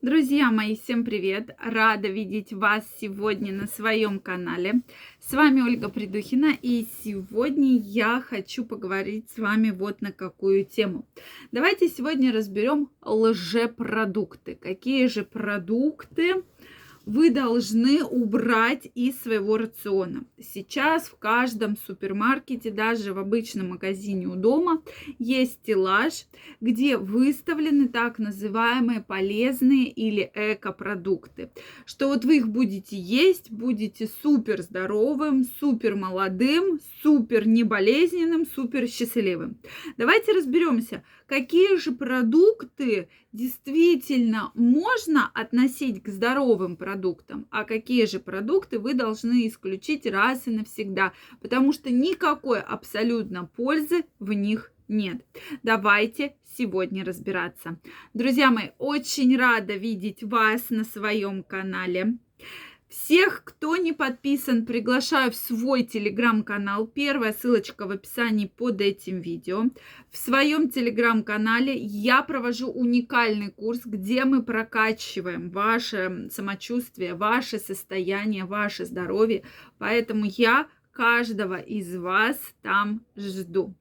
Друзья мои, всем привет! Рада видеть вас сегодня на своем канале. С вами Ольга Придухина, и сегодня я хочу поговорить с вами вот на какую тему. Давайте сегодня разберем лжепродукты. Какие же продукты вы должны убрать из своего рациона. Сейчас в каждом супермаркете, даже в обычном магазине у дома, есть стеллаж, где выставлены так называемые полезные или экопродукты. Что вот вы их будете есть, будете супер здоровым, супер молодым, супер неболезненным, супер счастливым. Давайте разберемся, какие же продукты действительно можно относить к здоровым продуктам, а какие же продукты вы должны исключить раз и навсегда, потому что никакой абсолютно пользы в них нет. Давайте сегодня разбираться. Друзья мои, очень рада видеть вас на своем канале. Всех, кто не подписан, приглашаю в свой телеграм-канал. Первая ссылочка в описании под этим видео. В своем телеграм-канале я провожу уникальный курс, где мы прокачиваем ваше самочувствие, ваше состояние, ваше здоровье. Поэтому я каждого из вас там жду.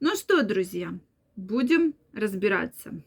Ну что, друзья, будем разбираться.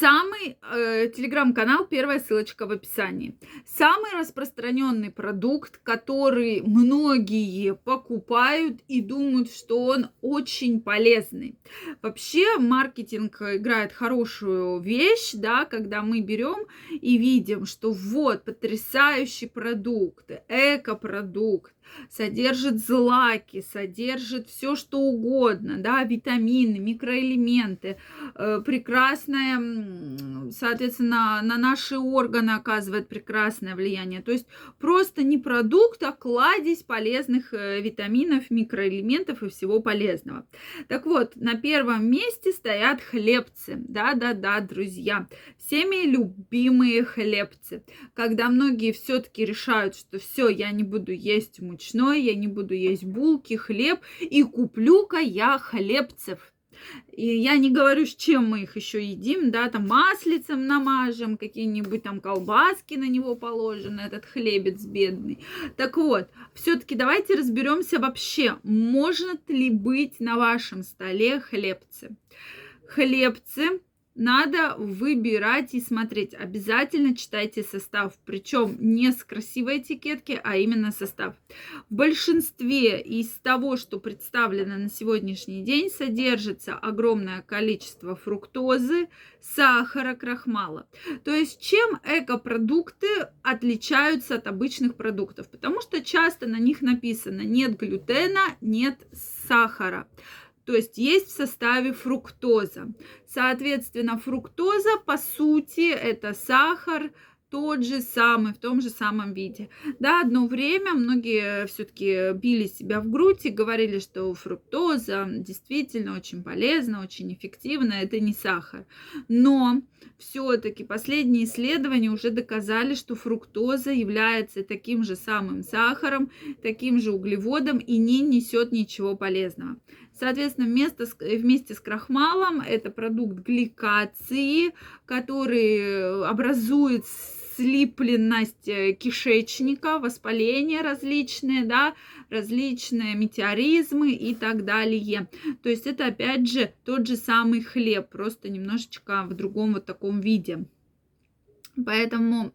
Самый э, телеграм-канал, первая ссылочка в описании. Самый распространенный продукт, который многие покупают и думают, что он очень полезный. Вообще маркетинг играет хорошую вещь, да, когда мы берем и видим, что вот потрясающий продукт, эко-продукт, содержит злаки, содержит все что угодно, да, витамины, микроэлементы, э, прекрасное, соответственно, на наши органы оказывает прекрасное влияние. То есть просто не продукт, а кладезь полезных э, витаминов, микроэлементов и всего полезного. Так вот, на первом месте стоят хлебцы. Да-да-да, друзья, всеми любимые хлебцы. Когда многие все-таки решают, что все, я не буду есть мучу, мучной, я не буду есть булки, хлеб, и куплю-ка я хлебцев. И я не говорю, с чем мы их еще едим, да, там маслицем намажем, какие-нибудь там колбаски на него положены, этот хлебец бедный. Так вот, все-таки давайте разберемся вообще, может ли быть на вашем столе хлебцы. Хлебцы надо выбирать и смотреть. Обязательно читайте состав, причем не с красивой этикетки, а именно состав. В большинстве из того, что представлено на сегодняшний день, содержится огромное количество фруктозы, сахара, крахмала. То есть чем экопродукты отличаются от обычных продуктов? Потому что часто на них написано нет глютена, нет сахара. То есть есть в составе фруктоза. Соответственно, фруктоза, по сути, это сахар, тот же самый, в том же самом виде. Да, одно время многие все-таки били себя в грудь и говорили, что фруктоза действительно очень полезна, очень эффективна, это не сахар. Но все-таки последние исследования уже доказали, что фруктоза является таким же самым сахаром, таким же углеводом и не несет ничего полезного. Соответственно, вместо, вместе с крахмалом это продукт гликации, который образует слипленность э, кишечника, воспаления различные, да, различные метеоризмы и так далее. То есть это опять же тот же самый хлеб, просто немножечко в другом вот таком виде. Поэтому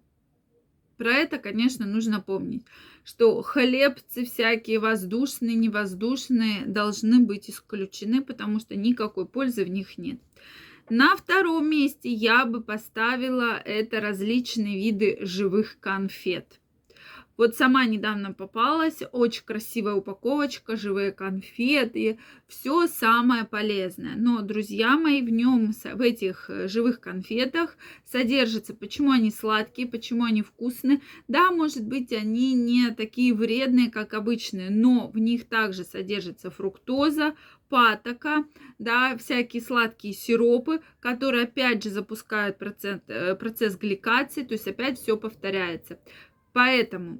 про это, конечно, нужно помнить, что хлебцы всякие воздушные, невоздушные должны быть исключены, потому что никакой пользы в них нет. На втором месте я бы поставила это различные виды живых конфет. Вот сама недавно попалась, очень красивая упаковочка, живые конфеты, все самое полезное. Но, друзья мои, в нем, в этих э, живых конфетах содержится, почему они сладкие, почему они вкусные. Да, может быть, они не такие вредные, как обычные, но в них также содержится фруктоза, патока, да, всякие сладкие сиропы, которые опять же запускают процент, э, процесс гликации, то есть опять все повторяется. Поэтому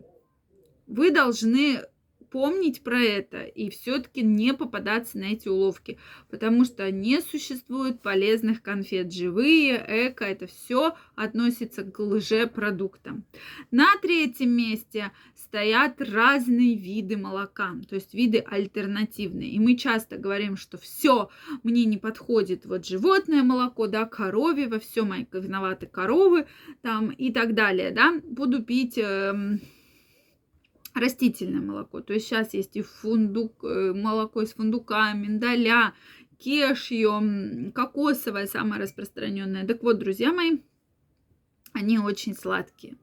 вы должны помнить про это и все-таки не попадаться на эти уловки, потому что не существует полезных конфет. Живые, эко, это все относится к лжепродуктам. На третьем месте стоят разные виды молока, то есть виды альтернативные. И мы часто говорим, что все, мне не подходит вот животное молоко, да, коровье, во всем виноваты коровы там и так далее, да, буду пить э, растительное молоко. То есть сейчас есть и фундук, э, молоко из фундука, миндаля, кешью, кокосовое самое распространенное. Так вот, друзья мои, они очень сладкие.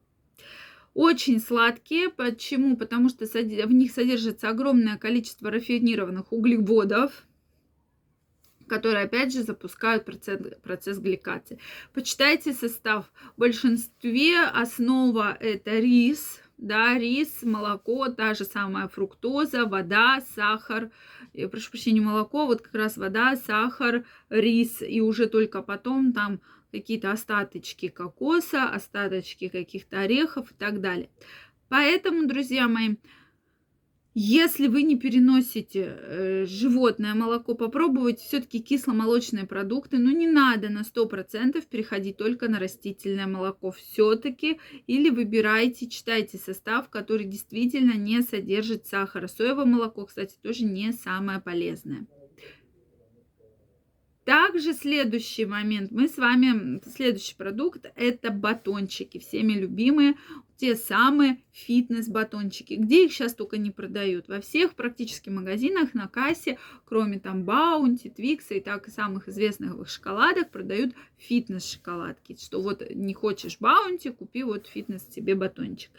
Очень сладкие. Почему? Потому что в них содержится огромное количество рафинированных углеводов, которые, опять же, запускают процесс, процесс гликации. Почитайте состав. В большинстве основа это рис, да, рис, молоко, та же самая фруктоза, вода, сахар, я прошу прощения, молоко, вот как раз вода, сахар, рис, и уже только потом там какие-то остаточки кокоса, остаточки каких-то орехов и так далее. Поэтому, друзья мои, если вы не переносите э, животное молоко, попробовать все-таки кисломолочные продукты. Но не надо на 100% переходить только на растительное молоко. Все-таки или выбирайте, читайте состав, который действительно не содержит сахара. Соевое молоко, кстати, тоже не самое полезное. Также следующий момент, мы с вами, следующий продукт, это батончики, всеми любимые те самые фитнес-батончики. Где их сейчас только не продают? Во всех практически магазинах на кассе, кроме там Баунти, Твикса и так самых известных шоколадок, продают фитнес-шоколадки. Что вот не хочешь Баунти, купи вот фитнес себе батончик.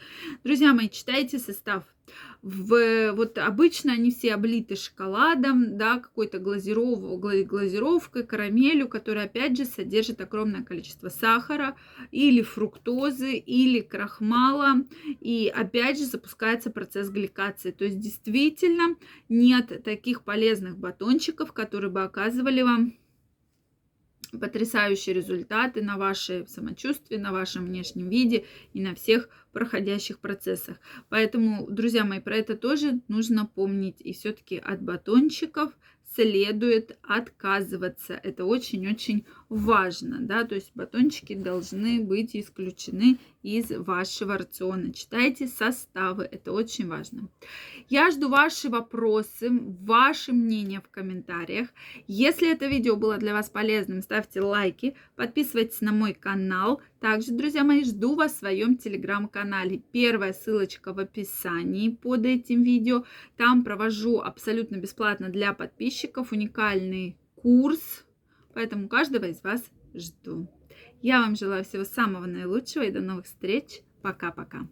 Друзья мои, читайте состав. В, вот обычно они все облиты шоколадом, да, какой-то глазиров, глазировкой, карамелью, которая опять же содержит огромное количество сахара или фруктозы, или крахмала, мало, и опять же запускается процесс гликации. То есть действительно нет таких полезных батончиков, которые бы оказывали вам потрясающие результаты на ваше самочувствие, на вашем внешнем виде и на всех проходящих процессах. Поэтому, друзья мои, про это тоже нужно помнить. И все-таки от батончиков следует отказываться. Это очень-очень важно, да, то есть батончики должны быть исключены из вашего рациона. Читайте составы, это очень важно. Я жду ваши вопросы, ваше мнение в комментариях. Если это видео было для вас полезным, ставьте лайки, подписывайтесь на мой канал. Также, друзья мои, жду вас в своем телеграм-канале. Первая ссылочка в описании под этим видео. Там провожу абсолютно бесплатно для подписчиков уникальный курс Поэтому каждого из вас жду. Я вам желаю всего самого наилучшего и до новых встреч. Пока-пока.